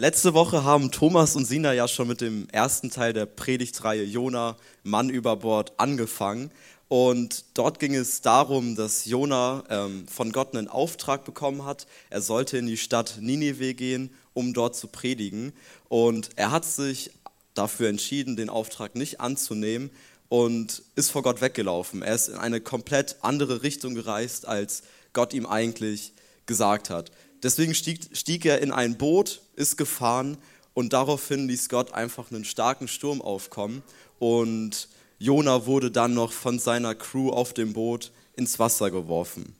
letzte Woche haben Thomas und Sina ja schon mit dem ersten Teil der Predigtreihe Jona, Mann über Bord, angefangen. Und dort ging es darum, dass Jona ähm, von Gott einen Auftrag bekommen hat. Er sollte in die Stadt Ninive gehen, um dort zu predigen. Und er hat sich dafür entschieden, den Auftrag nicht anzunehmen und ist vor Gott weggelaufen. Er ist in eine komplett andere Richtung gereist, als Gott ihm eigentlich gesagt hat. Deswegen stieg, stieg er in ein Boot, ist gefahren und daraufhin ließ Gott einfach einen starken Sturm aufkommen und Jona wurde dann noch von seiner Crew auf dem Boot ins Wasser geworfen.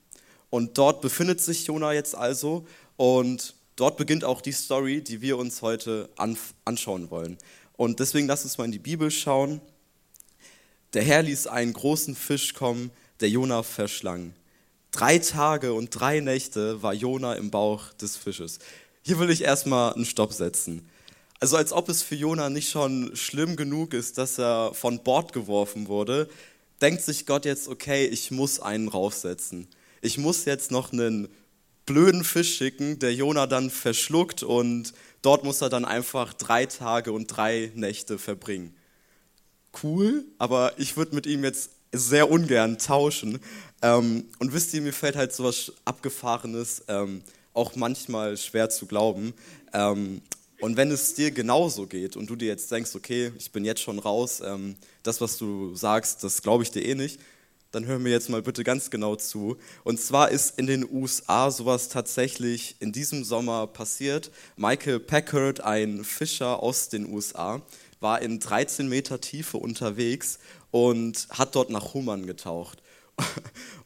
Und dort befindet sich Jona jetzt also und dort beginnt auch die Story, die wir uns heute anschauen wollen. Und deswegen lass uns mal in die Bibel schauen. Der Herr ließ einen großen Fisch kommen, der Jona verschlang. Drei Tage und drei Nächte war Jona im Bauch des Fisches. Hier will ich erstmal einen Stopp setzen. Also als ob es für Jona nicht schon schlimm genug ist, dass er von Bord geworfen wurde, denkt sich Gott jetzt, okay, ich muss einen raufsetzen. Ich muss jetzt noch einen blöden Fisch schicken, der Jona dann verschluckt und dort muss er dann einfach drei Tage und drei Nächte verbringen. Cool, aber ich würde mit ihm jetzt sehr ungern tauschen. Ähm, und wisst ihr, mir fällt halt sowas Abgefahrenes ähm, auch manchmal schwer zu glauben. Ähm, und wenn es dir genauso geht und du dir jetzt denkst, okay, ich bin jetzt schon raus, ähm, das, was du sagst, das glaube ich dir eh nicht, dann hör mir jetzt mal bitte ganz genau zu. Und zwar ist in den USA sowas tatsächlich in diesem Sommer passiert. Michael Packard, ein Fischer aus den USA, war in 13 Meter Tiefe unterwegs und hat dort nach Hummern getaucht.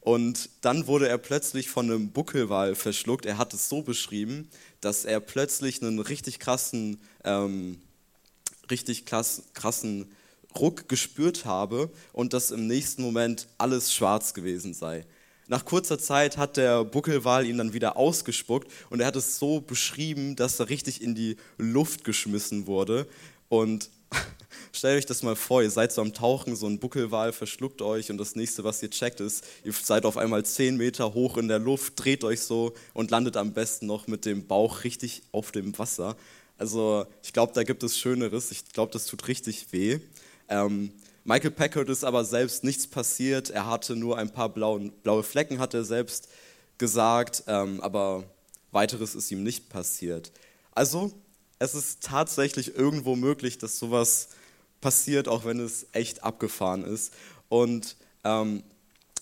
Und dann wurde er plötzlich von einem Buckelwal verschluckt. Er hat es so beschrieben, dass er plötzlich einen richtig krassen, ähm, richtig krassen Ruck gespürt habe und dass im nächsten Moment alles schwarz gewesen sei. Nach kurzer Zeit hat der Buckelwal ihn dann wieder ausgespuckt und er hat es so beschrieben, dass er richtig in die Luft geschmissen wurde. Und Stellt euch das mal vor, ihr seid so am Tauchen, so ein Buckelwal verschluckt euch und das nächste, was ihr checkt, ist, ihr seid auf einmal 10 Meter hoch in der Luft, dreht euch so und landet am besten noch mit dem Bauch richtig auf dem Wasser. Also ich glaube, da gibt es Schöneres. Ich glaube, das tut richtig weh. Ähm, Michael Packard ist aber selbst nichts passiert. Er hatte nur ein paar blauen, blaue Flecken, hat er selbst gesagt, ähm, aber weiteres ist ihm nicht passiert. Also es ist tatsächlich irgendwo möglich, dass sowas passiert, auch wenn es echt abgefahren ist. Und ähm,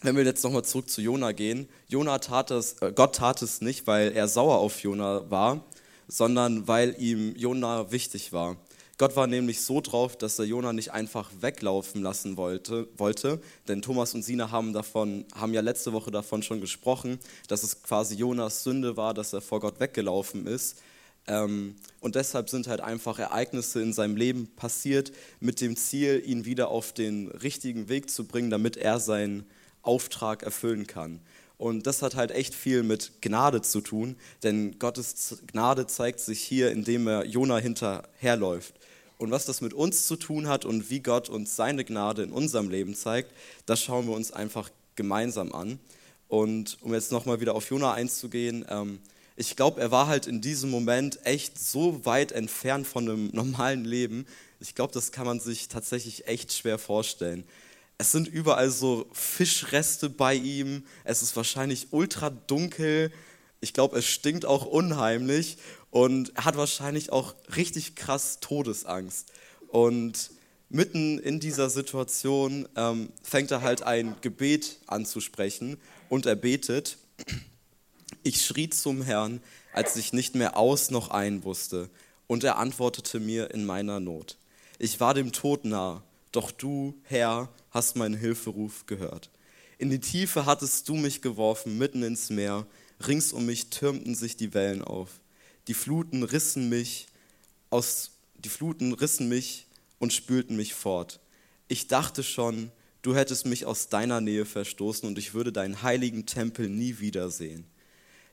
wenn wir jetzt nochmal zurück zu Jona gehen, Jona tat es, äh, Gott tat es nicht, weil er sauer auf Jona war, sondern weil ihm Jona wichtig war. Gott war nämlich so drauf, dass er Jona nicht einfach weglaufen lassen wollte, wollte, denn Thomas und Sina haben, davon, haben ja letzte Woche davon schon gesprochen, dass es quasi Jonas Sünde war, dass er vor Gott weggelaufen ist. Ähm, und deshalb sind halt einfach Ereignisse in seinem Leben passiert mit dem Ziel, ihn wieder auf den richtigen Weg zu bringen, damit er seinen Auftrag erfüllen kann. Und das hat halt echt viel mit Gnade zu tun, denn Gottes Gnade zeigt sich hier, indem er Jona hinterherläuft. Und was das mit uns zu tun hat und wie Gott uns seine Gnade in unserem Leben zeigt, das schauen wir uns einfach gemeinsam an. Und um jetzt nochmal wieder auf Jona einzugehen, ähm, ich glaube, er war halt in diesem Moment echt so weit entfernt von einem normalen Leben. Ich glaube, das kann man sich tatsächlich echt schwer vorstellen. Es sind überall so Fischreste bei ihm. Es ist wahrscheinlich ultra dunkel. Ich glaube, es stinkt auch unheimlich. Und er hat wahrscheinlich auch richtig krass Todesangst. Und mitten in dieser Situation ähm, fängt er halt ein Gebet anzusprechen und er betet. Ich schrie zum Herrn, als ich nicht mehr aus noch ein wusste, und er antwortete mir in meiner Not. Ich war dem Tod nah, doch du, Herr, hast meinen Hilferuf gehört. In die Tiefe hattest du mich geworfen, mitten ins Meer, rings um mich türmten sich die Wellen auf. Die Fluten rissen mich aus, die Fluten rissen mich und spülten mich fort. Ich dachte schon, du hättest mich aus deiner Nähe verstoßen und ich würde deinen heiligen Tempel nie wiedersehen.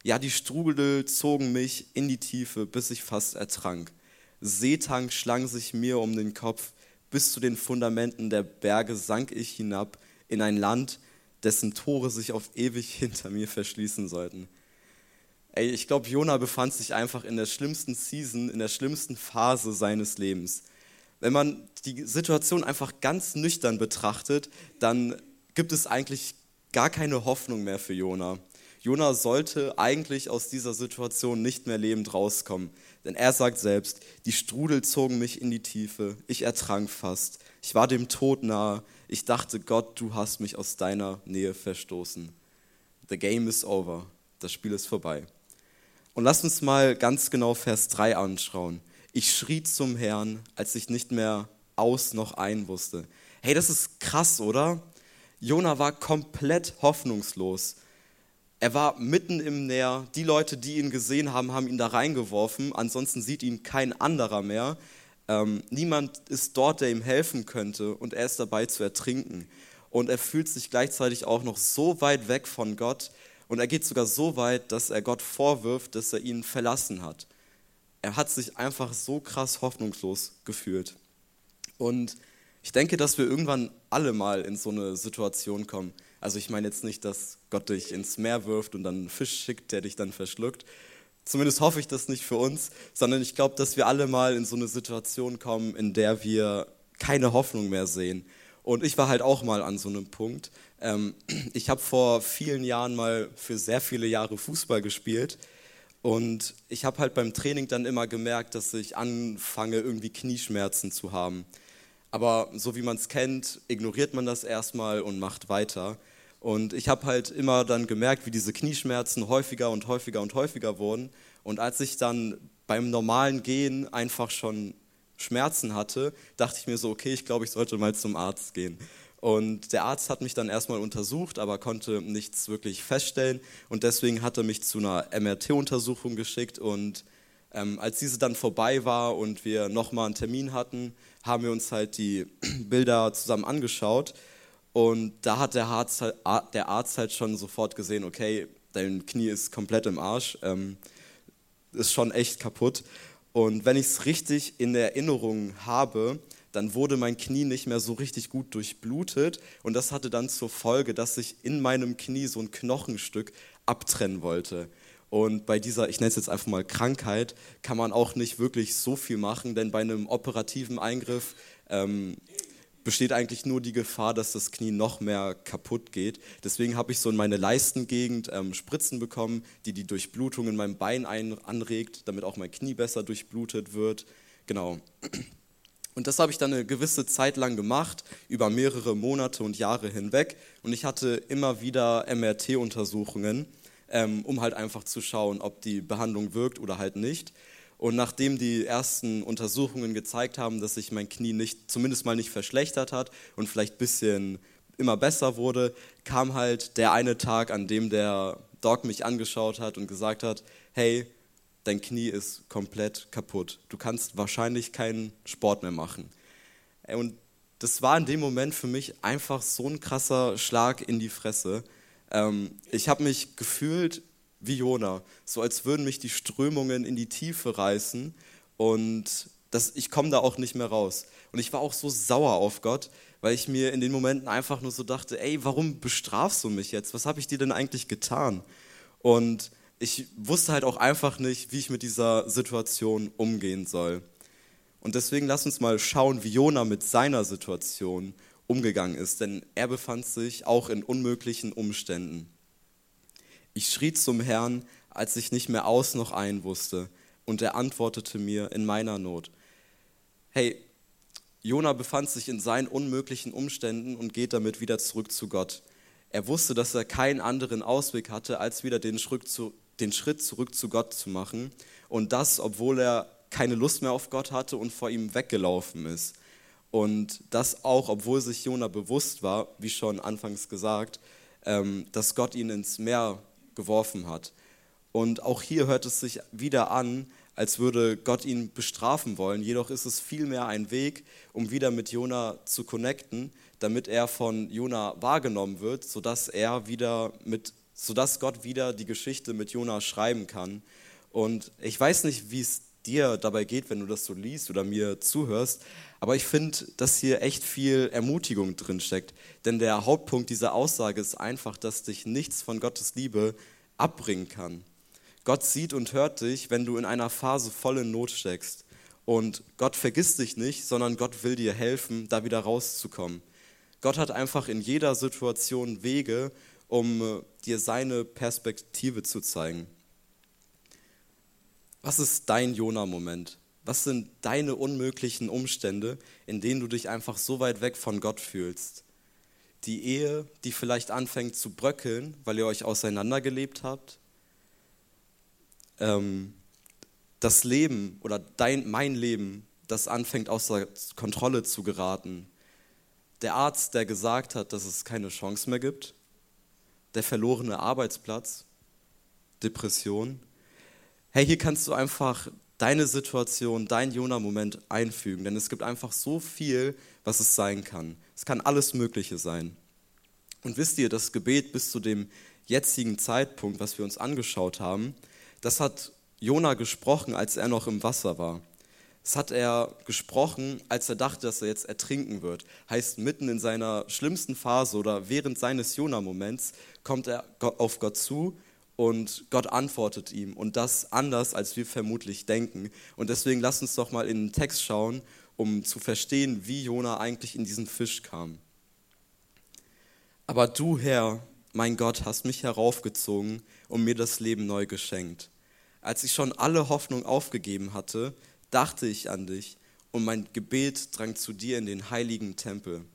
Ja, die Strudel zogen mich in die Tiefe, bis ich fast ertrank. Seetang schlang sich mir um den Kopf, bis zu den Fundamenten der Berge sank ich hinab in ein Land, dessen Tore sich auf ewig hinter mir verschließen sollten. Ey, ich glaube, Jona befand sich einfach in der schlimmsten Season, in der schlimmsten Phase seines Lebens. Wenn man die Situation einfach ganz nüchtern betrachtet, dann gibt es eigentlich gar keine Hoffnung mehr für Jona. Jona sollte eigentlich aus dieser Situation nicht mehr lebend rauskommen. Denn er sagt selbst, die Strudel zogen mich in die Tiefe, ich ertrank fast, ich war dem Tod nahe, ich dachte, Gott, du hast mich aus deiner Nähe verstoßen. The game is over, das Spiel ist vorbei. Und lass uns mal ganz genau Vers 3 anschauen. Ich schrie zum Herrn, als ich nicht mehr aus noch ein wusste. Hey, das ist krass, oder? Jona war komplett hoffnungslos. Er war mitten im Meer. Die Leute, die ihn gesehen haben, haben ihn da reingeworfen. Ansonsten sieht ihn kein anderer mehr. Ähm, niemand ist dort, der ihm helfen könnte. Und er ist dabei zu ertrinken. Und er fühlt sich gleichzeitig auch noch so weit weg von Gott. Und er geht sogar so weit, dass er Gott vorwirft, dass er ihn verlassen hat. Er hat sich einfach so krass hoffnungslos gefühlt. Und ich denke, dass wir irgendwann alle mal in so eine Situation kommen. Also ich meine jetzt nicht, dass Gott dich ins Meer wirft und dann einen Fisch schickt, der dich dann verschluckt. Zumindest hoffe ich das nicht für uns, sondern ich glaube, dass wir alle mal in so eine Situation kommen, in der wir keine Hoffnung mehr sehen. Und ich war halt auch mal an so einem Punkt. Ähm, ich habe vor vielen Jahren mal für sehr viele Jahre Fußball gespielt. Und ich habe halt beim Training dann immer gemerkt, dass ich anfange, irgendwie Knieschmerzen zu haben. Aber so wie man es kennt, ignoriert man das erstmal und macht weiter. Und ich habe halt immer dann gemerkt, wie diese Knieschmerzen häufiger und häufiger und häufiger wurden. Und als ich dann beim normalen Gehen einfach schon Schmerzen hatte, dachte ich mir so, okay, ich glaube, ich sollte mal zum Arzt gehen. Und der Arzt hat mich dann erstmal untersucht, aber konnte nichts wirklich feststellen. Und deswegen hat er mich zu einer MRT-Untersuchung geschickt. Und ähm, als diese dann vorbei war und wir nochmal einen Termin hatten, haben wir uns halt die Bilder zusammen angeschaut. Und da hat der Arzt, halt, der Arzt halt schon sofort gesehen, okay, dein Knie ist komplett im Arsch, ähm, ist schon echt kaputt. Und wenn ich es richtig in Erinnerung habe, dann wurde mein Knie nicht mehr so richtig gut durchblutet und das hatte dann zur Folge, dass sich in meinem Knie so ein Knochenstück abtrennen wollte. Und bei dieser, ich nenne es jetzt einfach mal Krankheit, kann man auch nicht wirklich so viel machen, denn bei einem operativen Eingriff ähm, besteht eigentlich nur die Gefahr, dass das Knie noch mehr kaputt geht. Deswegen habe ich so in meine Leistengegend ähm, Spritzen bekommen, die die Durchblutung in meinem Bein ein, anregt, damit auch mein Knie besser durchblutet wird. Genau. Und das habe ich dann eine gewisse Zeit lang gemacht, über mehrere Monate und Jahre hinweg. Und ich hatte immer wieder MRT-Untersuchungen ähm, um halt einfach zu schauen, ob die Behandlung wirkt oder halt nicht. Und nachdem die ersten Untersuchungen gezeigt haben, dass sich mein Knie nicht, zumindest mal nicht verschlechtert hat und vielleicht ein bisschen immer besser wurde, kam halt der eine Tag, an dem der Doc mich angeschaut hat und gesagt hat, hey, dein Knie ist komplett kaputt. Du kannst wahrscheinlich keinen Sport mehr machen. Und das war in dem Moment für mich einfach so ein krasser Schlag in die Fresse, ähm, ich habe mich gefühlt wie Jona, so als würden mich die Strömungen in die Tiefe reißen und das, ich komme da auch nicht mehr raus. Und ich war auch so sauer auf Gott, weil ich mir in den Momenten einfach nur so dachte, ey, warum bestrafst du mich jetzt? Was habe ich dir denn eigentlich getan? Und ich wusste halt auch einfach nicht, wie ich mit dieser Situation umgehen soll. Und deswegen lass uns mal schauen, wie Jona mit seiner Situation umgegangen ist, denn er befand sich auch in unmöglichen Umständen. Ich schrie zum Herrn, als ich nicht mehr aus noch ein wusste, und er antwortete mir in meiner Not. Hey, Jona befand sich in seinen unmöglichen Umständen und geht damit wieder zurück zu Gott. Er wusste, dass er keinen anderen Ausweg hatte, als wieder den Schritt, zu, den Schritt zurück zu Gott zu machen. Und das, obwohl er keine Lust mehr auf Gott hatte und vor ihm weggelaufen ist. Und das auch, obwohl sich Jona bewusst war, wie schon anfangs gesagt, ähm, dass Gott ihn ins Meer geworfen hat. Und auch hier hört es sich wieder an, als würde Gott ihn bestrafen wollen. Jedoch ist es vielmehr ein Weg, um wieder mit Jona zu connecten, damit er von Jona wahrgenommen wird, sodass er wieder mit, sodass Gott wieder die Geschichte mit Jona schreiben kann. Und ich weiß nicht, wie es dir dabei geht, wenn du das so liest oder mir zuhörst, aber ich finde, dass hier echt viel Ermutigung drin steckt. Denn der Hauptpunkt dieser Aussage ist einfach, dass dich nichts von Gottes Liebe abbringen kann. Gott sieht und hört dich, wenn du in einer Phase voll in Not steckst. Und Gott vergisst dich nicht, sondern Gott will dir helfen, da wieder rauszukommen. Gott hat einfach in jeder Situation Wege, um äh, dir seine Perspektive zu zeigen. Was ist dein Jona-Moment? Was sind deine unmöglichen Umstände, in denen du dich einfach so weit weg von Gott fühlst? Die Ehe, die vielleicht anfängt zu bröckeln, weil ihr euch auseinandergelebt habt? Ähm, das Leben oder dein, mein Leben, das anfängt außer Kontrolle zu geraten? Der Arzt, der gesagt hat, dass es keine Chance mehr gibt? Der verlorene Arbeitsplatz? Depression? Hey, hier kannst du einfach deine Situation, dein Jona-Moment einfügen, denn es gibt einfach so viel, was es sein kann. Es kann alles Mögliche sein. Und wisst ihr, das Gebet bis zu dem jetzigen Zeitpunkt, was wir uns angeschaut haben, das hat Jona gesprochen, als er noch im Wasser war. Das hat er gesprochen, als er dachte, dass er jetzt ertrinken wird. Heißt, mitten in seiner schlimmsten Phase oder während seines Jona-Moments kommt er auf Gott zu und Gott antwortet ihm und das anders, als wir vermutlich denken. Und deswegen lass uns doch mal in den Text schauen, um zu verstehen, wie Jona eigentlich in diesen Fisch kam. Aber du, Herr, mein Gott, hast mich heraufgezogen und mir das Leben neu geschenkt. Als ich schon alle Hoffnung aufgegeben hatte, dachte ich an dich und mein Gebet drang zu dir in den heiligen Tempel.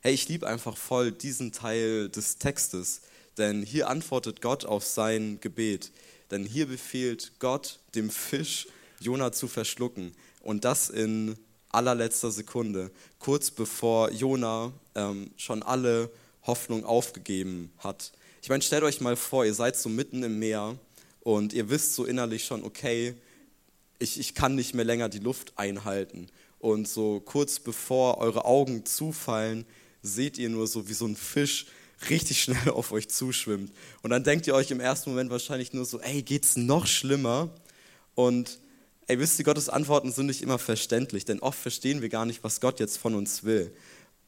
Hey, ich liebe einfach voll diesen Teil des Textes, denn hier antwortet Gott auf sein Gebet. Denn hier befiehlt Gott dem Fisch, Jona zu verschlucken. Und das in allerletzter Sekunde, kurz bevor Jona ähm, schon alle Hoffnung aufgegeben hat. Ich meine, stellt euch mal vor, ihr seid so mitten im Meer und ihr wisst so innerlich schon, okay, ich, ich kann nicht mehr länger die Luft einhalten. Und so kurz bevor eure Augen zufallen, seht ihr nur so, wie so ein Fisch richtig schnell auf euch zuschwimmt. Und dann denkt ihr euch im ersten Moment wahrscheinlich nur so, ey, geht's noch schlimmer? Und ey, wisst ihr, Gottes Antworten sind nicht immer verständlich, denn oft verstehen wir gar nicht, was Gott jetzt von uns will.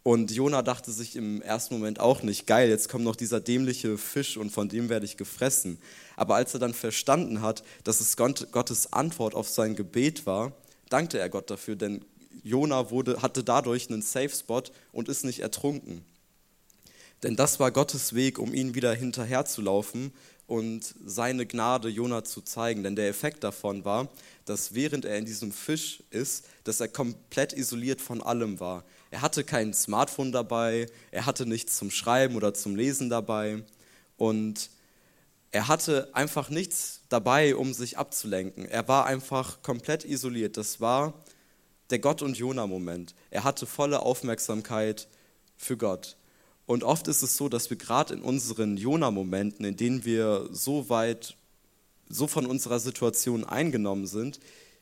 Und Jona dachte sich im ersten Moment auch nicht, geil, jetzt kommt noch dieser dämliche Fisch und von dem werde ich gefressen. Aber als er dann verstanden hat, dass es Gottes Antwort auf sein Gebet war, dankte er Gott dafür, denn Jona wurde, hatte dadurch einen Safe Spot und ist nicht ertrunken. Denn das war Gottes Weg, um ihn wieder hinterherzulaufen und seine Gnade Jona zu zeigen. Denn der Effekt davon war, dass während er in diesem Fisch ist, dass er komplett isoliert von allem war. Er hatte kein Smartphone dabei, er hatte nichts zum Schreiben oder zum Lesen dabei und er hatte einfach nichts dabei, um sich abzulenken. Er war einfach komplett isoliert. Das war der Gott- und Jona-Moment. Er hatte volle Aufmerksamkeit für Gott. Und oft ist es so, dass wir gerade in unseren Jona-Momenten, in denen wir so weit, so von unserer Situation eingenommen sind,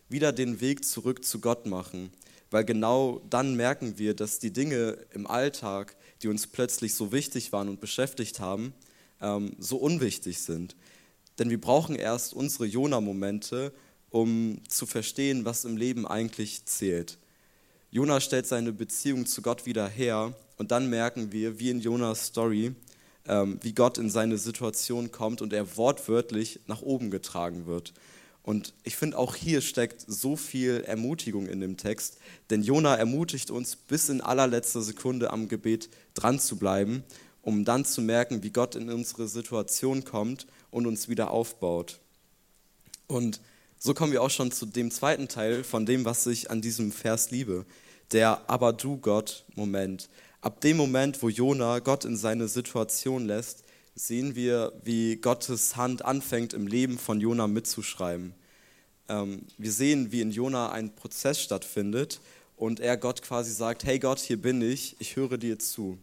wieder den Weg zurück zu Gott machen. Weil genau dann merken wir, dass die Dinge im Alltag, die uns plötzlich so wichtig waren und beschäftigt haben, ähm, so unwichtig sind. Denn wir brauchen erst unsere Jona-Momente, um zu verstehen, was im Leben eigentlich zählt. Jona stellt seine Beziehung zu Gott wieder her und dann merken wir, wie in Jonas Story, ähm, wie Gott in seine Situation kommt und er wortwörtlich nach oben getragen wird. Und ich finde, auch hier steckt so viel Ermutigung in dem Text, denn Jona ermutigt uns, bis in allerletzter Sekunde am Gebet dran zu bleiben, um dann zu merken, wie Gott in unsere Situation kommt und uns wieder aufbaut. Und so kommen wir auch schon zu dem zweiten Teil von dem, was ich an diesem Vers liebe, der Aber du Gott Moment. Ab dem Moment, wo Jona Gott in seine Situation lässt, sehen wir, wie Gottes Hand anfängt, im Leben von Jona mitzuschreiben. Ähm, wir sehen, wie in Jona ein Prozess stattfindet und er Gott quasi sagt, hey Gott, hier bin ich, ich höre dir zu.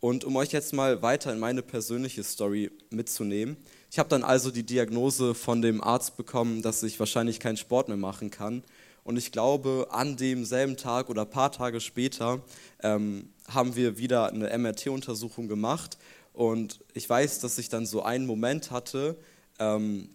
Und um euch jetzt mal weiter in meine persönliche Story mitzunehmen, Ich habe dann also die Diagnose von dem Arzt bekommen, dass ich wahrscheinlich keinen Sport mehr machen kann. Und ich glaube, an demselben Tag oder ein paar Tage später ähm, haben wir wieder eine MRT-Untersuchung gemacht. Und ich weiß, dass ich dann so einen Moment hatte, ähm,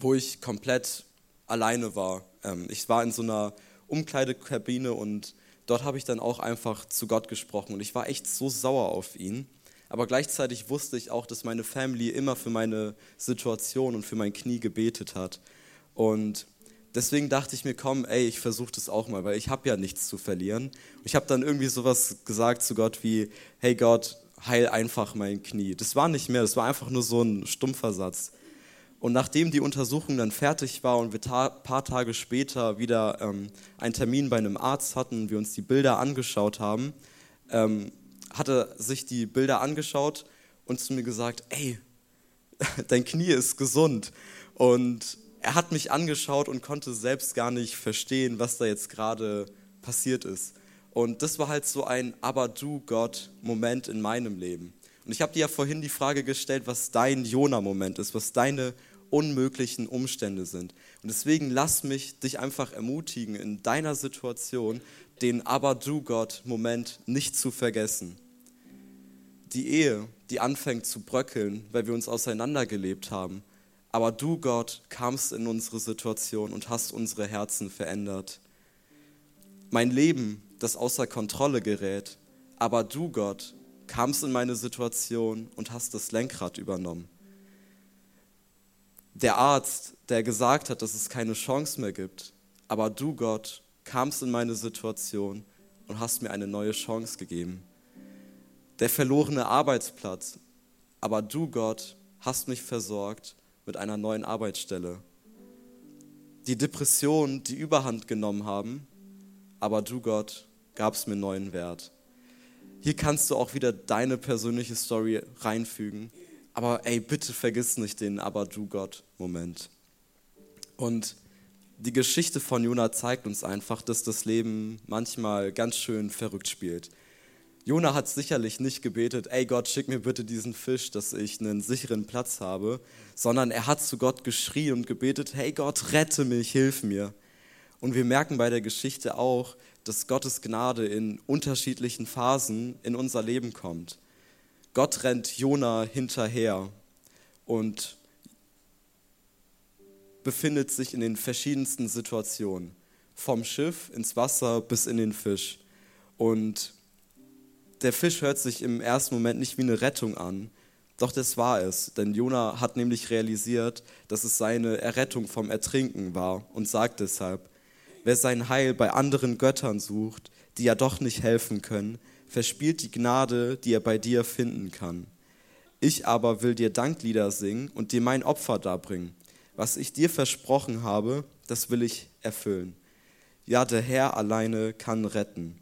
wo ich komplett alleine war. Ähm, ich war in so einer Umkleidekabine und dort habe ich dann auch einfach zu Gott gesprochen. Und ich war echt so sauer auf ihn. Aber gleichzeitig wusste ich auch, dass meine Family immer für meine Situation und für mein Knie gebetet hat. Und deswegen dachte ich mir, komm, ey, ich versuche das auch mal, weil ich habe ja nichts zu verlieren. Ich habe dann irgendwie sowas gesagt zu Gott wie, hey Gott, heil einfach mein Knie. Das war nicht mehr, das war einfach nur so ein stumpfer Satz. Und nachdem die Untersuchung dann fertig war und wir ein paar Tage später wieder ähm, einen Termin bei einem Arzt hatten, wir uns die Bilder angeschaut haben, ähm, hat er sich die Bilder angeschaut und zu mir gesagt, ey, dein Knie ist gesund. Und er hat mich angeschaut und konnte selbst gar nicht verstehen, was da jetzt gerade passiert ist. Und das war halt so ein Aber du Gott Moment in meinem Leben. Und ich habe dir ja vorhin die Frage gestellt, was dein Jona-Moment ist, was deine unmöglichen Umstände sind. Und deswegen lass mich dich einfach ermutigen, in deiner Situation den Aber du Gott Moment nicht zu vergessen. Die Ehe, die anfängt zu bröckeln, weil wir uns auseinandergelebt haben. Aber du, Gott, kamst in unsere Situation und hast unsere Herzen verändert. Mein Leben, das außer Kontrolle gerät, aber du, Gott, kamst in meine Situation und hast das Lenkrad übernommen. Der Arzt, der gesagt hat, dass es keine Chance mehr gibt, aber du, Gott, kamst in meine Situation und hast mir eine neue Chance gegeben. Der verlorene Arbeitsplatz, aber du, Gott, hast mich versorgt mit einer neuen Arbeitsstelle. Die Depressionen, die überhand genommen haben, aber du, Gott, gabst mir neuen Wert. Hier kannst du auch wieder deine persönliche Story reinfügen. Aber ey, bitte vergiss nicht den Aber du Gott-Moment. Und die Geschichte von Jona zeigt uns einfach, dass das Leben manchmal ganz schön verrückt spielt. Jona hat sicherlich nicht gebetet, ey Gott, schick mir bitte diesen Fisch, dass ich einen sicheren Platz habe, sondern er hat zu Gott geschrien und gebetet, hey Gott, rette mich, hilf mir. Und wir merken bei der Geschichte auch, dass Gottes Gnade in unterschiedlichen Phasen in unser Leben kommt. Gott rennt Jona hinterher und befindet sich in den verschiedensten Situationen, vom Schiff ins Wasser bis in den Fisch. Und der Fisch hört sich im ersten Moment nicht wie eine Rettung an, doch das war es, denn Jona hat nämlich realisiert, dass es seine Errettung vom Ertrinken war und sagt deshalb, Wer sein Heil bei anderen Göttern sucht, die ja doch nicht helfen können, verspielt die Gnade, die er bei dir finden kann. Ich aber will dir Danklieder singen und dir mein Opfer darbringen. Was ich dir versprochen habe, das will ich erfüllen. Ja, der Herr alleine kann retten.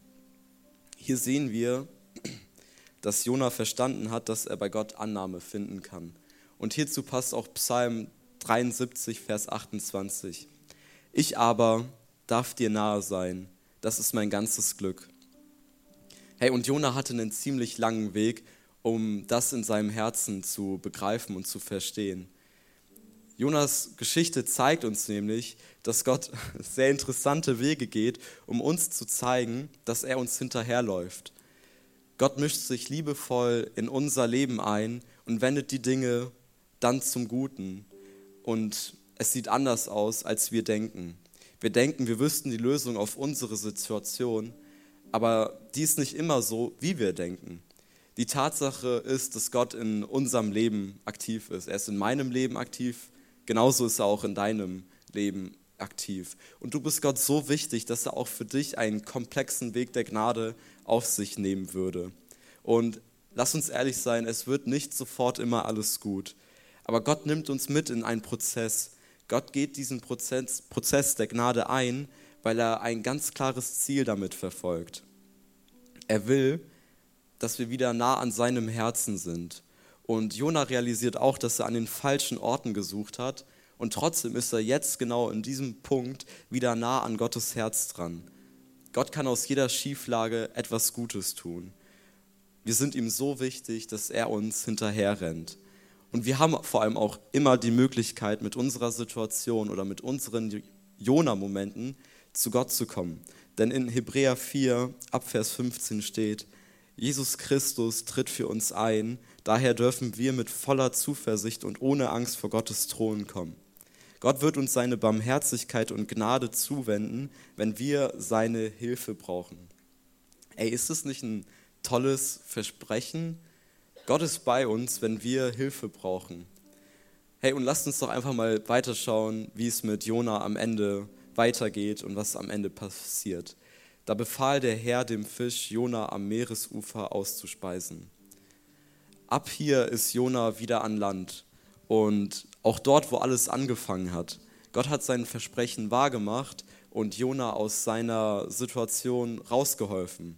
Hier sehen wir, dass Jona verstanden hat, dass er bei Gott Annahme finden kann. Und hierzu passt auch Psalm 73, Vers 28. Ich aber darf dir nahe sein. Das ist mein ganzes Glück. Hey, und Jona hatte einen ziemlich langen Weg, um das in seinem Herzen zu begreifen und zu verstehen. Jonas Geschichte zeigt uns nämlich, dass Gott sehr interessante Wege geht, um uns zu zeigen, dass er uns hinterherläuft. Gott mischt sich liebevoll in unser Leben ein und wendet die Dinge dann zum Guten. Und es sieht anders aus, als wir denken. Wir denken, wir wüssten die Lösung auf unsere Situation, aber die ist nicht immer so, wie wir denken. Die Tatsache ist, dass Gott in unserem Leben aktiv ist. Er ist in meinem Leben aktiv, genauso ist er auch in deinem Leben aktiv. Und du bist Gott so wichtig, dass er auch für dich einen komplexen Weg der Gnade auf sich nehmen würde. Und lass uns ehrlich sein, es wird nicht sofort immer alles gut. Aber Gott nimmt uns mit in einen Prozess, Gott geht diesen Prozess, Prozess der Gnade ein, weil er ein ganz klares Ziel damit verfolgt. Er will, dass wir wieder nah an seinem Herzen sind. Und Jona realisiert auch, dass er an den falschen Orten gesucht hat. Und trotzdem ist er jetzt genau in diesem Punkt wieder nah an Gottes Herz dran. Gott kann aus jeder Schieflage etwas Gutes tun. Wir sind ihm so wichtig, dass er uns hinterher rennt. Und wir haben vor allem auch immer die Möglichkeit, mit unserer Situation oder mit unseren Jona-Momenten zu Gott zu kommen. Denn in Hebräer 4, Abvers 15 steht, Jesus Christus tritt für uns ein, daher dürfen wir mit voller Zuversicht und ohne Angst vor Gottes Thron kommen. Gott wird uns seine Barmherzigkeit und Gnade zuwenden, wenn wir seine Hilfe brauchen. Ey, ist es nicht ein tolles Versprechen? Gott ist bei uns, wenn wir Hilfe brauchen. Hey, und lasst uns doch einfach mal weiterschauen, wie es mit Jona am Ende weitergeht und was am Ende passiert. Da befahl der Herr dem Fisch, Jona am Meeresufer auszuspeisen. Ab hier ist Jona wieder an Land und auch dort, wo alles angefangen hat. Gott hat sein Versprechen wahrgemacht und Jona aus seiner Situation rausgeholfen.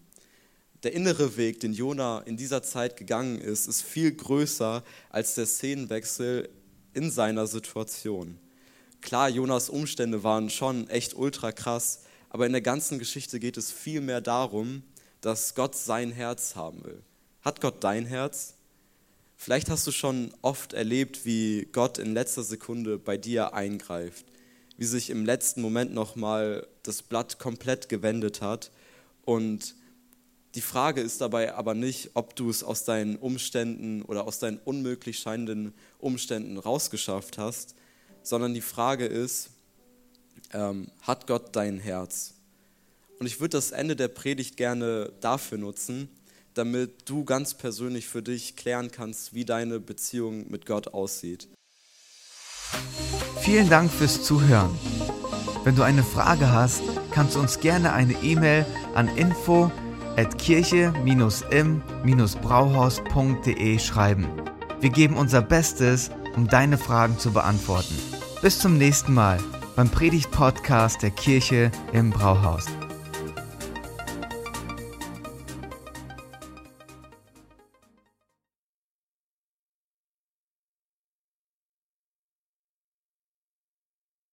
Der innere Weg, den Jona in dieser Zeit gegangen ist, ist viel größer als der Szenenwechsel in seiner Situation. Klar, Jonas Umstände waren schon echt ultra krass, aber in der ganzen Geschichte geht es vielmehr darum, dass Gott sein Herz haben will. Hat Gott dein Herz? Vielleicht hast du schon oft erlebt, wie Gott in letzter Sekunde bei dir eingreift, wie sich im letzten Moment nochmal das Blatt komplett gewendet hat. Und die Frage ist dabei aber nicht, ob du es aus deinen Umständen oder aus deinen unmöglich scheinenden Umständen rausgeschafft hast, sondern die Frage ist, ähm, hat Gott dein Herz? Und ich würde das Ende der Predigt gerne dafür nutzen, damit du ganz persönlich für dich klären kannst, wie deine Beziehung mit Gott aussieht. Vielen Dank fürs Zuhören. Wenn du eine Frage hast, kannst du uns gerne eine E-Mail an info at kirche-im-brauhaus.de schreiben. Wir geben unser Bestes, um deine Fragen zu beantworten. Bis zum nächsten Mal beim Predigt-Podcast der Kirche im Brauhaus.